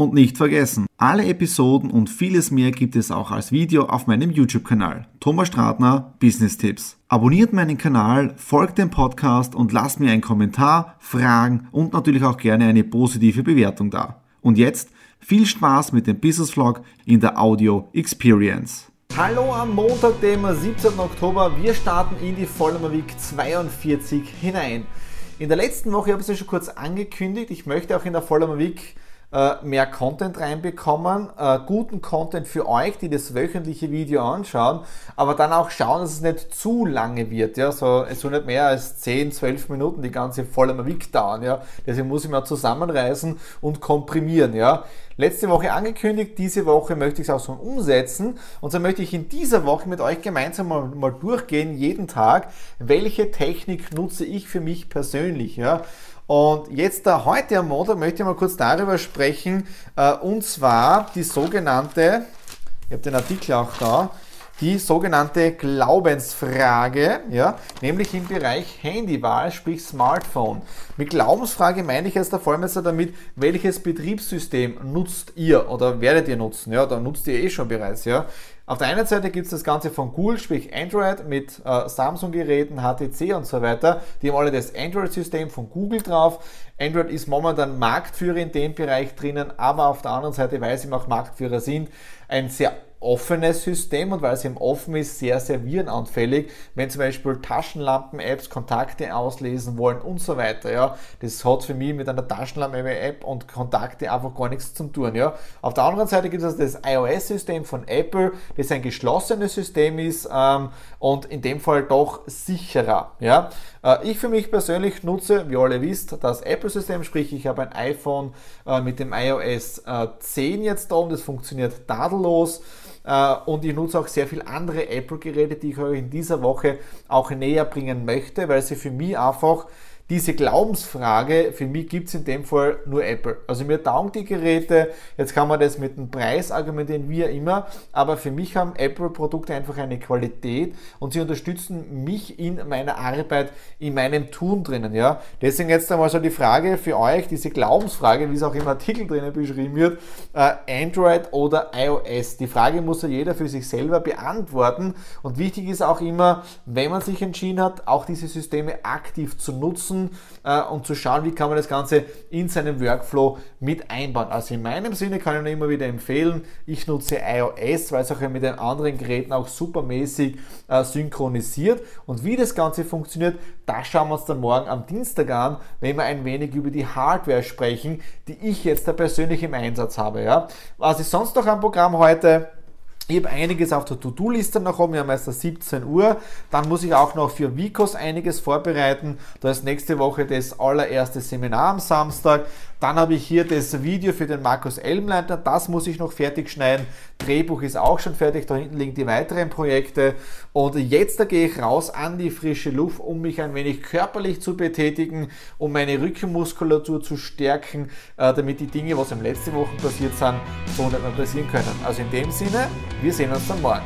Und nicht vergessen, alle Episoden und vieles mehr gibt es auch als Video auf meinem YouTube-Kanal. Thomas Stratner, Business Tipps. Abonniert meinen Kanal, folgt dem Podcast und lasst mir einen Kommentar, Fragen und natürlich auch gerne eine positive Bewertung da. Und jetzt viel Spaß mit dem Business Vlog in der Audio Experience. Hallo am Montag, dem 17. Oktober. Wir starten in die Vollmer Week 42 hinein. In der letzten Woche habe ich es ja schon kurz angekündigt. Ich möchte auch in der Vollmer Week mehr Content reinbekommen, äh, guten Content für euch, die das wöchentliche Video anschauen, aber dann auch schauen, dass es nicht zu lange wird. Ja? So, es soll nicht mehr als 10, 12 Minuten die ganze volle Week dauern. Ja? Deswegen muss ich mal zusammenreißen und komprimieren. Ja? Letzte Woche angekündigt, diese Woche möchte ich es auch so umsetzen. Und so möchte ich in dieser Woche mit euch gemeinsam mal, mal durchgehen, jeden Tag, welche Technik nutze ich für mich persönlich. Ja? Und jetzt da heute am Montag möchte ich mal kurz darüber sprechen, äh, und zwar die sogenannte, ich habe den Artikel auch da, die sogenannte Glaubensfrage, ja, nämlich im Bereich Handywahl, sprich Smartphone. Mit Glaubensfrage meine ich jetzt allem jetzt damit, welches Betriebssystem nutzt ihr oder werdet ihr nutzen, ja, da nutzt ihr eh schon bereits, ja. Auf der einen Seite gibt es das Ganze von Google, sprich Android mit äh, Samsung-Geräten, HTC und so weiter. Die haben alle das Android-System von Google drauf. Android ist momentan Marktführer in dem Bereich drinnen, aber auf der anderen Seite, weil sie auch Marktführer sind, ein sehr offenes System und weil es eben offen ist, sehr, sehr virenanfällig, wenn zum Beispiel Taschenlampen-Apps Kontakte auslesen wollen und so weiter. Ja, das hat für mich mit einer Taschenlampen-App und Kontakte einfach gar nichts zu tun. Ja, auf der anderen Seite gibt es das iOS-System von Apple, das ein geschlossenes System ist ähm, und in dem Fall doch sicherer. Ja, äh, ich für mich persönlich nutze, wie ihr alle wisst, das Apple-System, sprich ich habe ein iPhone äh, mit dem iOS äh, 10 jetzt da und das funktioniert tadellos. Äh, und ich nutze auch sehr viele andere Apple-Geräte, die ich euch in dieser Woche auch näher bringen möchte, weil sie für mich einfach diese Glaubensfrage, für mich gibt es in dem Fall nur Apple. Also mir taugen die Geräte, jetzt kann man das mit dem Preis argumentieren, wie immer, aber für mich haben Apple-Produkte einfach eine Qualität und sie unterstützen mich in meiner Arbeit, in meinem Tun drinnen. Ja? Deswegen jetzt einmal so die Frage für euch, diese Glaubensfrage, wie es auch im Artikel drinnen beschrieben wird, äh, Android oder iOS. Die Frage muss ja jeder für sich selber beantworten und wichtig ist auch immer, wenn man sich entschieden hat, auch diese Systeme aktiv zu nutzen, nutzen äh, und zu schauen, wie kann man das Ganze in seinem Workflow mit einbauen. Also in meinem Sinne kann ich nur immer wieder empfehlen, ich nutze iOS, weil es auch mit den anderen Geräten auch supermäßig äh, synchronisiert. Und wie das Ganze funktioniert, das schauen wir uns dann morgen am Dienstag an, wenn wir ein wenig über die Hardware sprechen, die ich jetzt da persönlich im Einsatz habe. Ja. Was ist sonst noch am Programm heute? Ich habe einiges auf der To-Do-Liste noch oben, wir haben erst 17 Uhr. Dann muss ich auch noch für Vicos einiges vorbereiten. Da ist nächste Woche das allererste Seminar am Samstag. Dann habe ich hier das Video für den Markus Elmleiter, das muss ich noch fertig schneiden. Drehbuch ist auch schon fertig, da hinten liegen die weiteren Projekte. Und jetzt da gehe ich raus an die frische Luft, um mich ein wenig körperlich zu betätigen, um meine Rückenmuskulatur zu stärken, äh, damit die Dinge, was in letzten Wochen passiert sind, so nicht mehr passieren können. Also in dem Sinne, wir sehen uns dann morgen.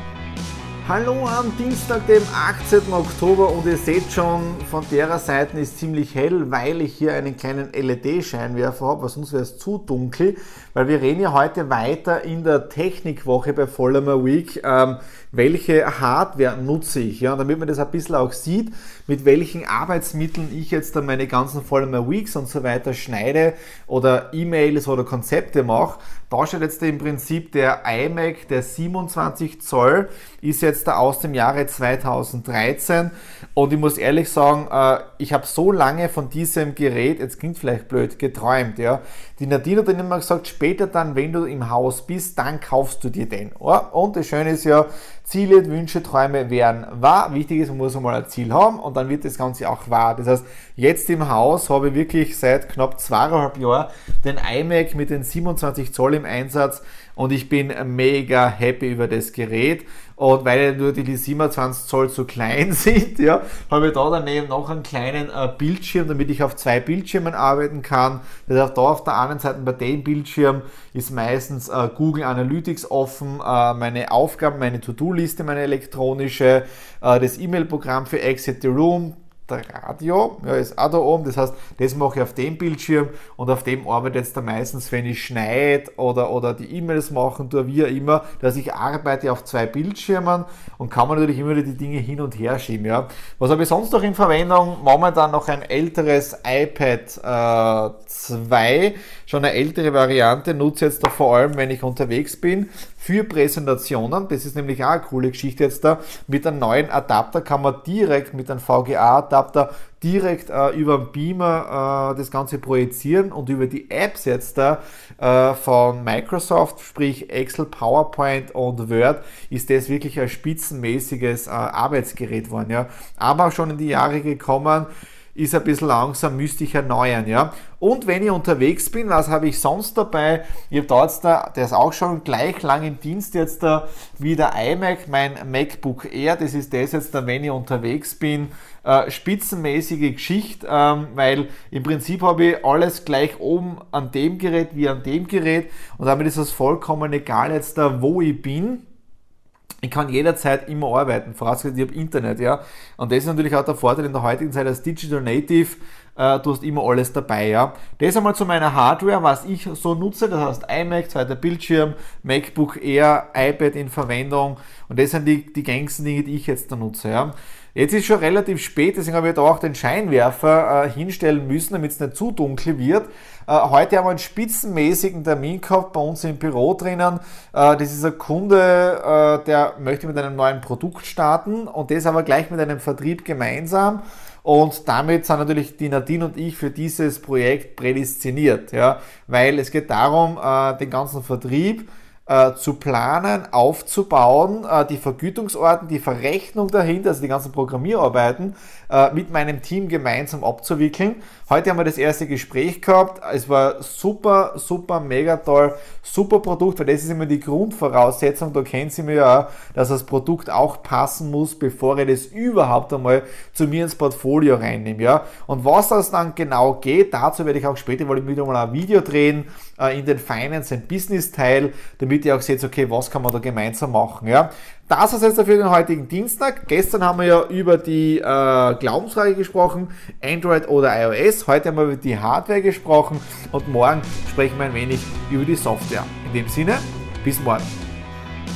Hallo am Dienstag, dem 18. Oktober und ihr seht schon, von der Seite ist ziemlich hell, weil ich hier einen kleinen LED-Scheinwerfer habe, weil sonst wäre es zu dunkel, weil wir reden ja heute weiter in der Technikwoche bei Vollmer Week, ähm, welche Hardware nutze ich, ja, damit man das ein bisschen auch sieht, mit welchen Arbeitsmitteln ich jetzt dann meine ganzen Vollmer Weeks und so weiter schneide oder E-Mails oder Konzepte mache. Da steht jetzt im Prinzip der iMac, der 27 Zoll, ist jetzt da aus dem Jahre 2013 und ich muss ehrlich sagen, äh, ich habe so lange von diesem Gerät, jetzt klingt vielleicht blöd, geträumt. Ja. Die Nadine hat dann immer gesagt, später dann, wenn du im Haus bist, dann kaufst du dir den. Und das Schöne ist ja, Ziele, Wünsche, Träume werden wahr. Wichtig ist, man muss einmal ein Ziel haben und dann wird das Ganze auch wahr. Das heißt, jetzt im Haus habe ich wirklich seit knapp zweieinhalb Jahren den iMac mit den 27 Zoll im Einsatz und ich bin mega happy über das Gerät. Und weil nur die 27 Zoll zu klein sind, ja, habe ich da daneben noch einen kleinen äh, Bildschirm, damit ich auf zwei Bildschirmen arbeiten kann. Das heißt, da auf der anderen Seite bei dem Bildschirm ist meistens äh, Google Analytics offen, äh, meine Aufgaben, meine To-Do-Liste, meine elektronische, äh, das E-Mail-Programm für Exit the Room, der Radio, ja, ist auch da oben, das heißt, das mache ich auf dem Bildschirm und auf dem arbeite jetzt da meistens, wenn ich schneide oder, oder die E-Mails machen tue, wie auch immer, dass ich arbeite auf zwei Bildschirmen und kann man natürlich immer die Dinge hin und her schieben, ja. Was habe ich sonst noch in Verwendung? Momentan noch ein älteres iPad äh, 2, schon eine ältere Variante, nutze jetzt da vor allem, wenn ich unterwegs bin, für Präsentationen. Das ist nämlich auch eine coole Geschichte jetzt da. Mit einem neuen Adapter kann man direkt mit einem VGA-Adapter direkt äh, über den Beamer äh, das Ganze projizieren und über die Apps jetzt da äh, von Microsoft, sprich Excel, PowerPoint und Word, ist das wirklich ein spitzenmäßiges äh, Arbeitsgerät geworden. Ja. Aber schon in die Jahre gekommen, ist ein bisschen langsam, müsste ich erneuern, ja. Und wenn ich unterwegs bin, was habe ich sonst dabei? Ich habe da jetzt da, der ist auch schon gleich lang im Dienst jetzt da, wie der iMac, mein MacBook Air, das ist das jetzt da, wenn ich unterwegs bin, äh, spitzenmäßige Geschichte, ähm, weil im Prinzip habe ich alles gleich oben an dem Gerät wie an dem Gerät und damit ist es vollkommen egal jetzt da, wo ich bin ich kann jederzeit immer arbeiten, vorausgesetzt ich habe Internet, ja. Und das ist natürlich auch der Vorteil in der heutigen Zeit als Digital Native, äh, du hast immer alles dabei, ja. Das einmal zu meiner Hardware, was ich so nutze, das heißt iMac, zweiter Bildschirm, MacBook Air, iPad in Verwendung und das sind die, die gängigsten Dinge, die ich jetzt da nutze, ja. Jetzt ist schon relativ spät, deswegen habe ich da auch den Scheinwerfer äh, hinstellen müssen, damit es nicht zu dunkel wird. Äh, heute haben wir einen spitzenmäßigen Termin gehabt bei uns im Büro drinnen. Äh, das ist ein Kunde, äh, der möchte mit einem neuen Produkt starten und das aber gleich mit einem Vertrieb gemeinsam. Und damit sind natürlich die Nadine und ich für dieses Projekt prädestiniert, ja, weil es geht darum, äh, den ganzen Vertrieb äh, zu planen, aufzubauen, äh, die Vergütungsordnung, die Verrechnung dahinter, also die ganzen Programmierarbeiten äh, mit meinem Team gemeinsam abzuwickeln. Heute haben wir das erste Gespräch gehabt. Es war super, super, mega toll, super Produkt, weil das ist immer die Grundvoraussetzung. Da kennen Sie mir ja, dass das Produkt auch passen muss, bevor ich das überhaupt einmal zu mir ins Portfolio reinnehme. Ja? Und was das dann genau geht, dazu werde ich auch später weil ich wieder mal ein Video drehen äh, in den Finance and Business Teil, damit ihr auch seht, okay, was kann man da gemeinsam machen. Ja? Das ist jetzt für den heutigen Dienstag. Gestern haben wir ja über die äh, Glaubensfrage gesprochen, Android oder iOS. Heute haben wir über die Hardware gesprochen und morgen sprechen wir ein wenig über die Software. In dem Sinne, bis morgen.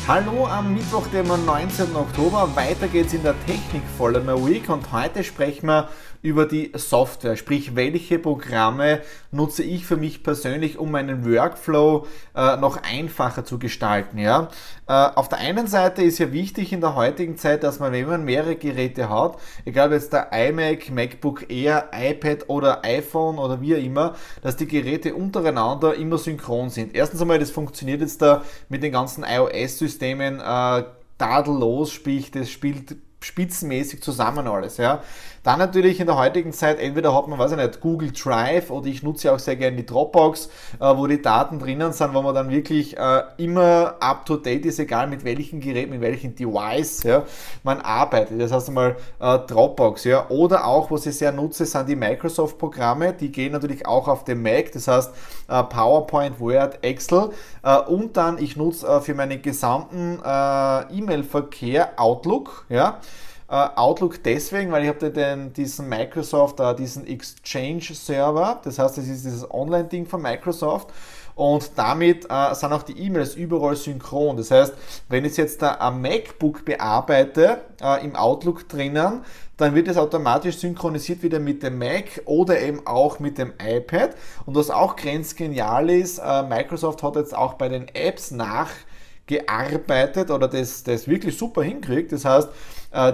Hallo am Mittwoch, dem 19. Oktober. Weiter geht's in der Technik Vollmer Week und heute sprechen wir über die Software, sprich welche Programme nutze ich für mich persönlich, um meinen Workflow äh, noch einfacher zu gestalten. Ja? Äh, auf der einen Seite ist ja wichtig in der heutigen Zeit, dass man, wenn man mehrere Geräte hat, egal ob jetzt der iMac, MacBook Air, iPad oder iPhone oder wie auch immer, dass die Geräte untereinander immer synchron sind. Erstens einmal, das funktioniert jetzt da mit den ganzen iOS-Systemen äh, tadellos, sprich, das spielt spitzenmäßig zusammen alles. Ja. Dann natürlich in der heutigen Zeit, entweder hat man, weiß ich nicht, Google Drive oder ich nutze auch sehr gerne die Dropbox, äh, wo die Daten drinnen sind, wo man dann wirklich äh, immer up to date ist, egal mit welchem Gerät, mit welchem Device ja, man arbeitet. Das heißt einmal äh, Dropbox. Ja. Oder auch, was ich sehr nutze, sind die Microsoft-Programme, die gehen natürlich auch auf dem Mac, das heißt PowerPoint, Word, Excel. Und dann, ich nutze für meinen gesamten E-Mail-Verkehr Outlook. Ja. Uh, Outlook deswegen, weil ich habe den, diesen Microsoft, uh, diesen Exchange-Server, das heißt, das ist dieses Online-Ding von Microsoft und damit uh, sind auch die E-Mails überall synchron. Das heißt, wenn ich jetzt da am MacBook bearbeite, im Outlook drinnen, dann wird es automatisch synchronisiert wieder mit dem Mac oder eben auch mit dem iPad. Und was auch grenzgenial ist, Microsoft hat jetzt auch bei den Apps nachgearbeitet oder das, das wirklich super hinkriegt. Das heißt,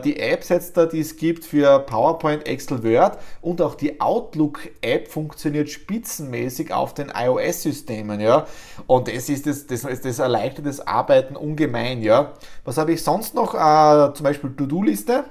die Apps jetzt da, die es gibt für PowerPoint, Excel, Word und auch die Outlook-App funktioniert spitzenmäßig auf den iOS-Systemen, ja. Und das ist das, das, das erleichtert das Arbeiten ungemein, ja. Was habe ich sonst noch? Äh, zum Beispiel To-Do-Liste.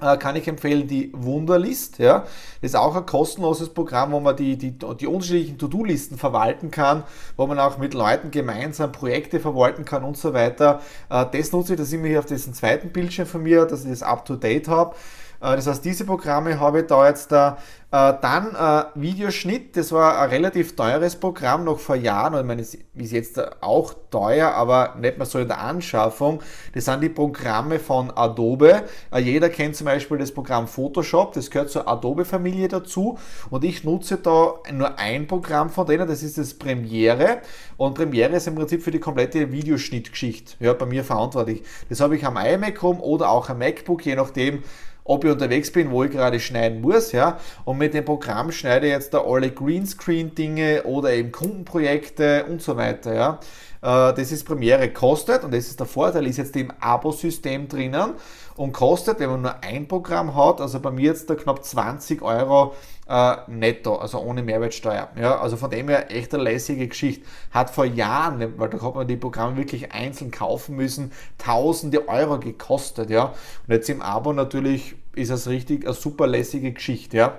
Äh, kann ich empfehlen die Wunderlist. Ja. Das ist auch ein kostenloses Programm, wo man die, die, die unterschiedlichen To-Do-Listen verwalten kann, wo man auch mit Leuten gemeinsam Projekte verwalten kann und so weiter. Äh, das nutze ich, da sind wir hier auf diesem zweiten Bildschirm von mir, dass ich das up-to-date habe. Äh, das heißt, diese Programme habe ich da jetzt da. Äh, dann äh, Videoschnitt, das war ein relativ teures Programm noch vor Jahren, ich meine, es ist jetzt auch teuer, aber nicht mehr so in der Anschaffung. Das sind die Programme von Adobe. Jeder kennt zum Beispiel das Programm Photoshop, das gehört zur Adobe-Familie dazu und ich nutze da nur ein Programm von denen, das ist das Premiere und Premiere ist im Prinzip für die komplette Videoschnittgeschichte ja, bei mir verantwortlich. Das habe ich am iMac rum oder auch am MacBook, je nachdem, ob ich unterwegs bin, wo ich gerade schneiden muss, ja. Und mit dem Programm schneide ich jetzt da alle Greenscreen-Dinge oder eben Kundenprojekte und so weiter, ja. Äh, das ist Premiere kostet und das ist der Vorteil, ist jetzt im Abo-System drinnen und kostet, wenn man nur ein Programm hat, also bei mir jetzt da knapp 20 Euro äh, netto, also ohne Mehrwertsteuer. Ja, also von dem her echt eine lässige Geschichte. Hat vor Jahren, weil da hat man die Programme wirklich einzeln kaufen müssen, tausende Euro gekostet. Ja, und jetzt im Abo natürlich ist das richtig eine super lässige Geschichte. Ja.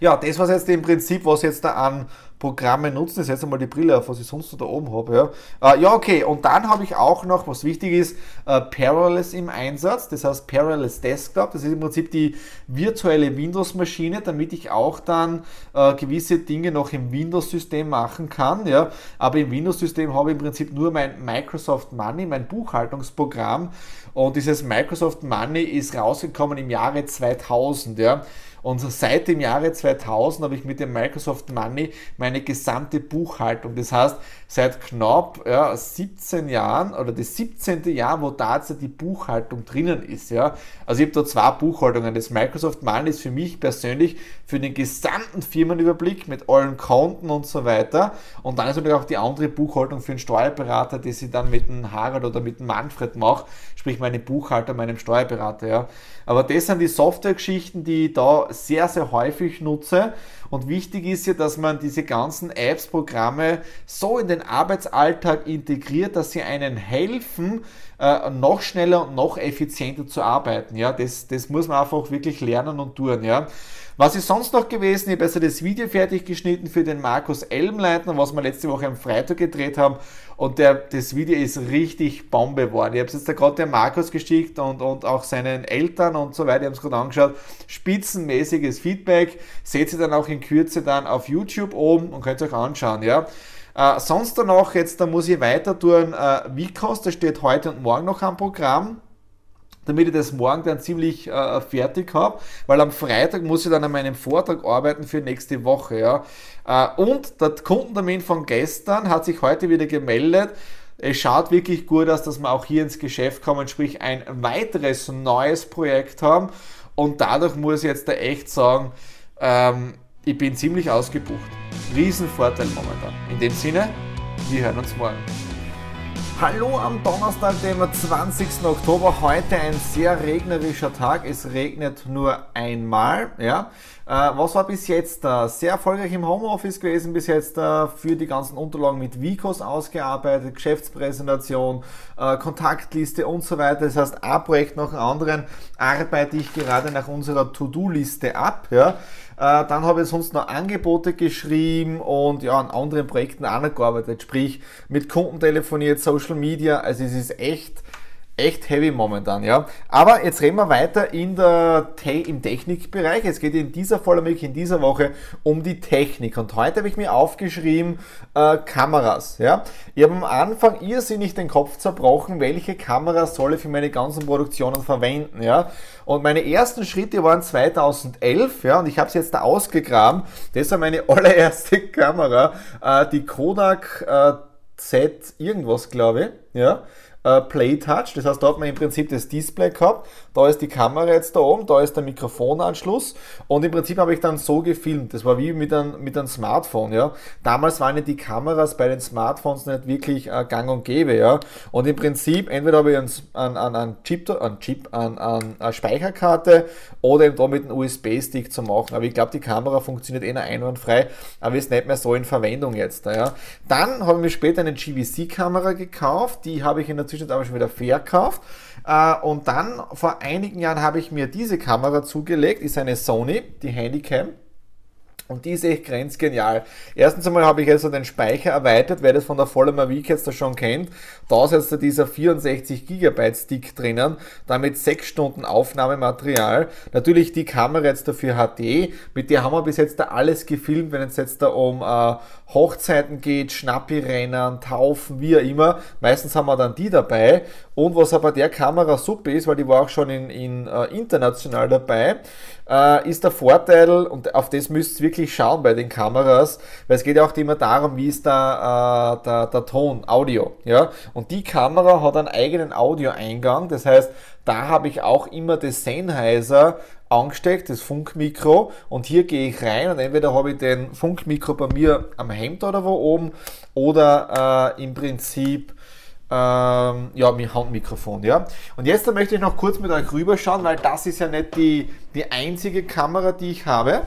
Ja, das war jetzt im Prinzip, was jetzt da an Programme nutzen. Ich setze mal die Brille auf, was ich sonst da oben habe. Ja, äh, ja okay. Und dann habe ich auch noch, was wichtig ist, äh, Parallels im Einsatz. Das heißt Parallels Desktop. Das ist im Prinzip die virtuelle Windows-Maschine, damit ich auch dann äh, gewisse Dinge noch im Windows-System machen kann. Ja. Aber im Windows-System habe ich im Prinzip nur mein Microsoft Money, mein Buchhaltungsprogramm. Und dieses Microsoft Money ist rausgekommen im Jahre 2000. Ja. Und seit dem Jahre 2000 habe ich mit dem Microsoft Money meine gesamte Buchhaltung. Das heißt, seit knapp ja, 17 Jahren oder das 17. Jahr, wo tatsächlich die Buchhaltung drinnen ist. Ja. Also ich habe da zwei Buchhaltungen. Das Microsoft Money ist für mich persönlich für den gesamten Firmenüberblick mit allen Konten und so weiter. Und dann ist natürlich auch die andere Buchhaltung für den Steuerberater, die sie dann mit dem Harald oder mit dem Manfred mache, sprich meine Buchhalter, meinem Steuerberater. Ja. Aber das sind die Softwaregeschichten, die ich da sehr, sehr häufig nutze. Und wichtig ist ja, dass man diese ganzen Apps, Programme so in den Arbeitsalltag integriert, dass sie einen helfen, äh, noch schneller und noch effizienter zu arbeiten. Ja, das, das muss man einfach wirklich lernen und tun. Ja. Was ist sonst noch gewesen? Ich habe also das Video fertig geschnitten für den Markus Elmleitner, was wir letzte Woche am Freitag gedreht haben. Und der, das Video ist richtig Bombe geworden. Ich habe es jetzt da gerade dem Markus geschickt und, und auch seinen Eltern und so weiter. Ich habe es gerade angeschaut. Spitzenmäßiges Feedback. Seht ihr dann auch in Kürze dann auf YouTube oben und könnt euch anschauen. Ja. Äh, sonst danach, jetzt da muss ich weiter tun. Äh, Vicos, das steht heute und morgen noch am Programm damit ich das morgen dann ziemlich äh, fertig habe, weil am Freitag muss ich dann an meinem Vortrag arbeiten für nächste Woche. Ja. Äh, und der Kundentermin von gestern hat sich heute wieder gemeldet. Es schaut wirklich gut aus, dass wir auch hier ins Geschäft kommen, sprich ein weiteres neues Projekt haben. Und dadurch muss ich jetzt da echt sagen, ähm, ich bin ziemlich ausgebucht. Riesenvorteil momentan. In dem Sinne, wir hören uns morgen. Hallo am Donnerstag, dem 20. Oktober. Heute ein sehr regnerischer Tag. Es regnet nur einmal. Ja. Äh, was war bis jetzt da? Sehr erfolgreich im Homeoffice gewesen bis jetzt für die ganzen Unterlagen mit Vicos ausgearbeitet, Geschäftspräsentation, äh, Kontaktliste und so weiter. Das heißt, ein Projekt nach dem anderen arbeite ich gerade nach unserer To-Do-Liste ab. Ja. Äh, dann habe ich sonst noch Angebote geschrieben und ja, an anderen Projekten auch noch gearbeitet. Sprich, mit Kunden telefoniert, Social Media. Also es ist echt echt heavy momentan, ja. Aber jetzt reden wir weiter in der Te im Technikbereich. Es geht in dieser Vollmilch, in dieser Woche um die Technik. Und heute habe ich mir aufgeschrieben, äh, Kameras, ja. Ich habe am Anfang irrsinnig den Kopf zerbrochen, welche Kameras soll ich für meine ganzen Produktionen verwenden, ja. Und meine ersten Schritte waren 2011, ja, und ich habe es jetzt da ausgegraben. Das war meine allererste Kamera, äh, die Kodak äh, Z irgendwas, glaube ich, ja äh, Play Touch. Das heißt, da hat man im Prinzip das Display gehabt. Da ist die Kamera jetzt da oben, da ist der Mikrofonanschluss und im Prinzip habe ich dann so gefilmt. Das war wie mit einem, mit einem Smartphone, ja. Damals waren ja die Kameras bei den Smartphones nicht wirklich äh, gang und gäbe, ja. Und im Prinzip, entweder habe ich einen, einen, einen Chip, einen Chip, einen, eine Speicherkarte oder eben da mit einem USB-Stick zu machen. Aber ich glaube, die Kamera funktioniert eh noch einwandfrei, aber ist nicht mehr so in Verwendung jetzt, ja. Dann habe ich mir später eine GVC-Kamera gekauft, die habe ich in der Zwischenzeit inzwischen aber schon wieder verkauft. Äh, und dann vor einigen Jahren habe ich mir diese Kamera zugelegt, ist eine Sony, die Handycam. Und die ist echt grenzgenial. Erstens einmal habe ich also den Speicher erweitert, wer das von der Vollmer Week jetzt schon kennt. Da ist jetzt dieser 64 GB Stick drinnen, damit 6 Stunden Aufnahmematerial. Natürlich die Kamera jetzt dafür HD, mit der haben wir bis jetzt da alles gefilmt, wenn es jetzt da um äh, Hochzeiten geht, Schnappi-Rennen, Taufen, wie auch immer. Meistens haben wir dann die dabei. Und was aber der Kamera super ist, weil die war auch schon in, in uh, international dabei, uh, ist der Vorteil, und auf das müsst ihr wirklich schauen bei den Kameras, weil es geht ja auch immer darum, wie ist der, uh, der, der Ton, Audio. Ja? Und die Kamera hat einen eigenen Audioeingang, das heißt, da habe ich auch immer das Sennheiser angesteckt, das Funkmikro und hier gehe ich rein und entweder habe ich den Funkmikro bei mir am Hemd oder wo oben oder äh, im Prinzip ähm, ja, mit Handmikrofon, ja. Und jetzt möchte ich noch kurz mit euch rüberschauen, weil das ist ja nicht die, die einzige Kamera, die ich habe.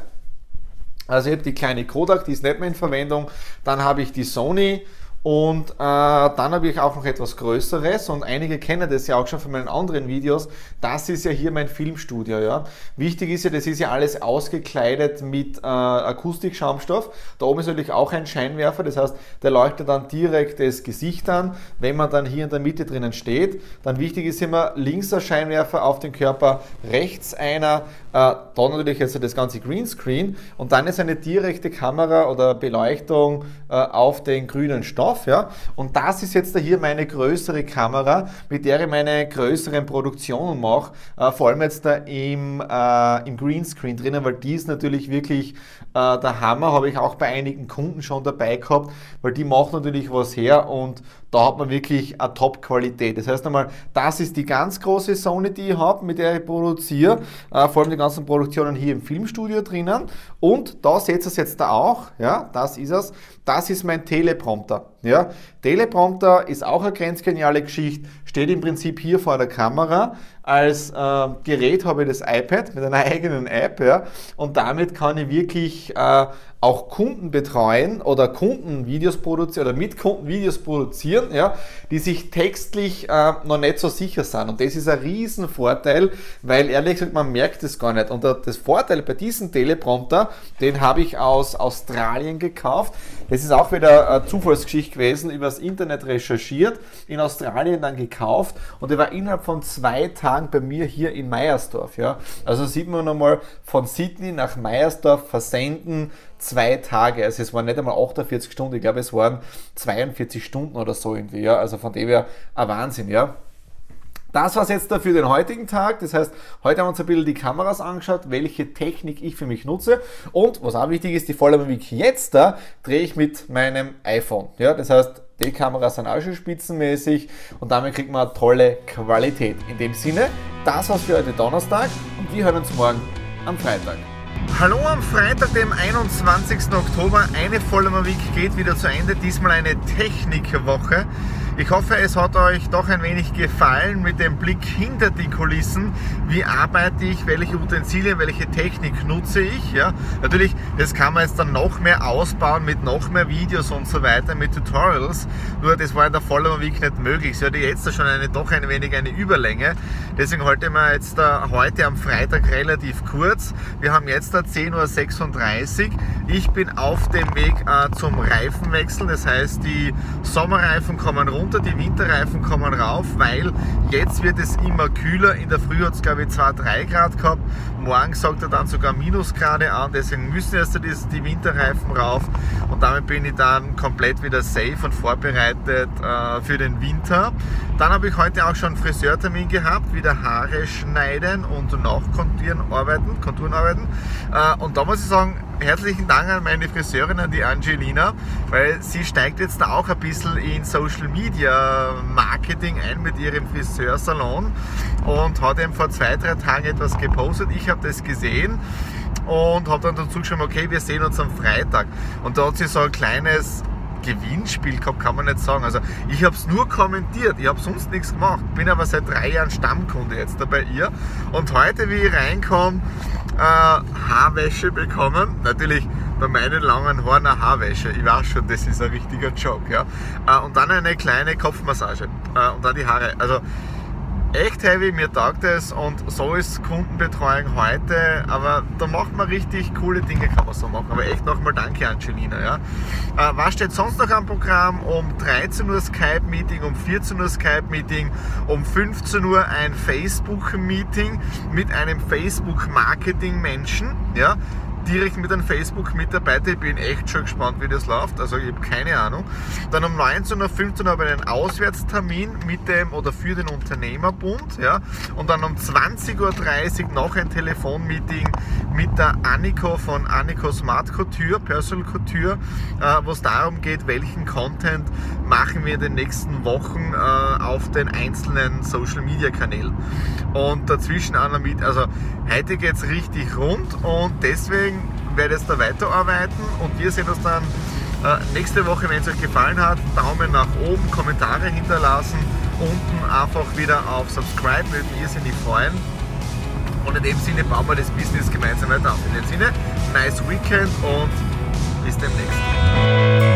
Also ich habe die kleine Kodak, die ist nicht mehr in Verwendung. Dann habe ich die Sony und äh, dann habe ich auch noch etwas Größeres und einige kennen das ja auch schon von meinen anderen Videos. Das ist ja hier mein Filmstudio. Ja. Wichtig ist ja, das ist ja alles ausgekleidet mit äh, Akustikschaumstoff. Da oben ist natürlich auch ein Scheinwerfer, das heißt, der leuchtet dann direkt das Gesicht an. Wenn man dann hier in der Mitte drinnen steht, dann wichtig ist immer links der Scheinwerfer auf den Körper, rechts einer, äh, dann natürlich jetzt das ganze Greenscreen und dann ist eine direkte Kamera oder Beleuchtung äh, auf den grünen Stoff. Ja? Und das ist jetzt hier meine größere Kamera, mit der ich meine größeren Produktionen mache. Äh, vor allem jetzt da im, äh, im Greenscreen drinnen, weil die ist natürlich wirklich äh, der Hammer, habe ich auch bei einigen Kunden schon dabei gehabt, weil die machen natürlich was her und da hat man wirklich eine Top-Qualität. Das heißt einmal, das ist die ganz große Sony, die ich habe, mit der ich produziere, äh, vor allem die ganzen Produktionen hier im Filmstudio drinnen. Und da ihr es jetzt da auch, ja, das ist es. Das ist mein Teleprompter. Ja. Teleprompter ist auch eine grenzgeniale Geschichte, steht im Prinzip hier vor der Kamera. Als äh, Gerät habe ich das iPad mit einer eigenen App ja, und damit kann ich wirklich äh, auch Kunden betreuen oder Kundenvideos produzieren oder mit Kunden Videos produzieren, ja, die sich textlich äh, noch nicht so sicher sind. Und das ist ein Riesenvorteil, weil ehrlich gesagt, man merkt es gar nicht. Und das Vorteil bei diesem Teleprompter, den habe ich aus Australien gekauft. Das ist auch wieder eine Zufallsgeschichte gewesen, übers Internet recherchiert, in Australien dann gekauft und der war innerhalb von zwei Tagen bei mir hier in Meyersdorf. Ja. Also sieht man nochmal von Sydney nach Meyersdorf versenden, zwei Tage. Also es waren nicht einmal 48 Stunden, ich glaube es waren 42 Stunden oder so irgendwie. Ja. Also von dem her ein Wahnsinn, ja. Das war es jetzt da für den heutigen Tag. Das heißt, heute haben wir uns ein bisschen die Kameras angeschaut, welche Technik ich für mich nutze. Und was auch wichtig ist, die Volleyback jetzt da drehe ich mit meinem iPhone. Ja, das heißt, die Kameras sind auch schon spitzenmäßig und damit kriegt man eine tolle Qualität. In dem Sinne, das war's für heute Donnerstag und wir hören uns morgen am Freitag. Hallo am Freitag, dem 21. Oktober. Eine Vollmer Week geht wieder zu Ende. Diesmal eine Technikwoche. Ich hoffe, es hat euch doch ein wenig gefallen mit dem Blick hinter die Kulissen. Wie arbeite ich, welche Utensilien, welche Technik nutze ich. Ja? Natürlich, das kann man jetzt dann noch mehr ausbauen mit noch mehr Videos und so weiter, mit Tutorials. Nur das war in der Follower Week nicht möglich. Sie hatte jetzt schon eine, doch ein wenig eine Überlänge. Deswegen halte ich mir jetzt da heute am Freitag relativ kurz. Wir haben jetzt da 10.36 Uhr. Ich bin auf dem Weg äh, zum Reifenwechsel. Das heißt, die Sommerreifen kommen runter runter, die Winterreifen kommen rauf, weil jetzt wird es immer kühler. In der Früh hat es glaube ich 2-3 Grad gehabt. Morgen sagt er dann sogar Minusgrade an, deswegen müssen erst die, die Winterreifen rauf und damit bin ich dann komplett wieder safe und vorbereitet äh, für den Winter. Dann habe ich heute auch schon einen Friseurtermin gehabt, wieder Haare schneiden und nachkonturen arbeiten, Konturen arbeiten. Äh, und da muss ich sagen, herzlichen Dank an meine Friseurin, an die Angelina, weil sie steigt jetzt auch ein bisschen in Social Media Marketing ein mit ihrem Friseursalon und hat eben vor zwei, drei Tagen etwas gepostet. Ich habe das gesehen und habe dann dazu geschrieben, okay, wir sehen uns am Freitag. Und da hat sie so ein kleines Gewinnspiel gehabt, kann man nicht sagen. Also ich habe es nur kommentiert, ich habe sonst nichts gemacht, bin aber seit drei Jahren Stammkunde jetzt da bei ihr. Und heute, wie ich reinkomme, äh, Haarwäsche bekommen. Natürlich bei meinen langen Haaren eine Haarwäsche. Ich weiß schon, das ist ein richtiger Joke. Ja. Äh, und dann eine kleine Kopfmassage äh, und dann die Haare. Also echt heavy, mir taugt es und so ist Kundenbetreuung heute, aber da macht man richtig coole Dinge, kann man so machen. Aber echt nochmal danke Angelina. Ja. Äh, was steht sonst noch am Programm? Um 13 Uhr Skype-Meeting, um 14 Uhr Skype-Meeting, um 15 Uhr ein Facebook-Meeting mit einem Facebook-Marketing-Menschen. Ja direkt mit einem Facebook-Mitarbeiter. Ich bin echt schon gespannt, wie das läuft. Also ich habe keine Ahnung. Dann um 19 Uhr, 15 Uhr habe ich einen Auswärtstermin mit dem oder für den Unternehmerbund. Ja. Und dann um 20.30 Uhr noch ein Telefonmeeting mit der Anniko von Anniko Smart Couture, Personal Couture, äh, wo es darum geht, welchen Content machen wir in den nächsten Wochen äh, auf den einzelnen Social Media Kanälen. Und dazwischen auch noch mit, also heute geht es richtig rund und deswegen werde ich da weiterarbeiten und wir sehen uns dann äh, nächste Woche, wenn es euch gefallen hat. Daumen nach oben, Kommentare hinterlassen, unten einfach wieder auf Subscribe, würde mich irrsinnig freuen. Und in dem Sinne bauen wir das Business gemeinsam weiter auf. In dem Sinne, nice Weekend und bis demnächst.